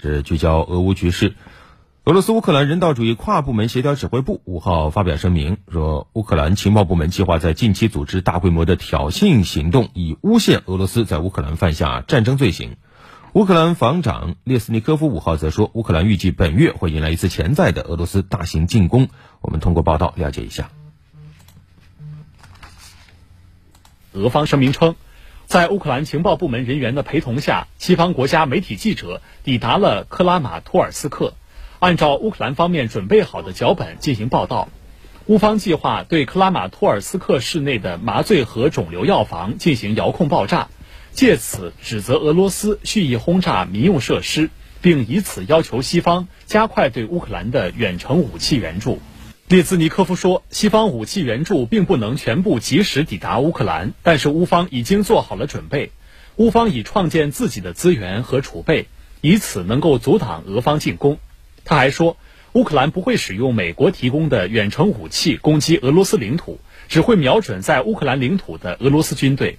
是聚焦俄乌局势。俄罗斯乌克兰人道主义跨部门协调指挥部五号发表声明，说乌克兰情报部门计划在近期组织大规模的挑衅行动，以诬陷俄罗斯在乌克兰犯下战争罪行。乌克兰防长列斯尼科夫五号则说，乌克兰预计本月会迎来一次潜在的俄罗斯大型进攻。我们通过报道了解一下。俄方声明称。在乌克兰情报部门人员的陪同下，西方国家媒体记者抵达了克拉马托尔斯克，按照乌克兰方面准备好的脚本进行报道。乌方计划对克拉马托尔斯克市内的麻醉和肿瘤药房进行遥控爆炸，借此指责俄罗斯蓄意轰炸民用设施，并以此要求西方加快对乌克兰的远程武器援助。列兹尼科夫说：“西方武器援助并不能全部及时抵达乌克兰，但是乌方已经做好了准备。乌方已创建自己的资源和储备，以此能够阻挡俄方进攻。”他还说：“乌克兰不会使用美国提供的远程武器攻击俄罗斯领土，只会瞄准在乌克兰领土的俄罗斯军队。”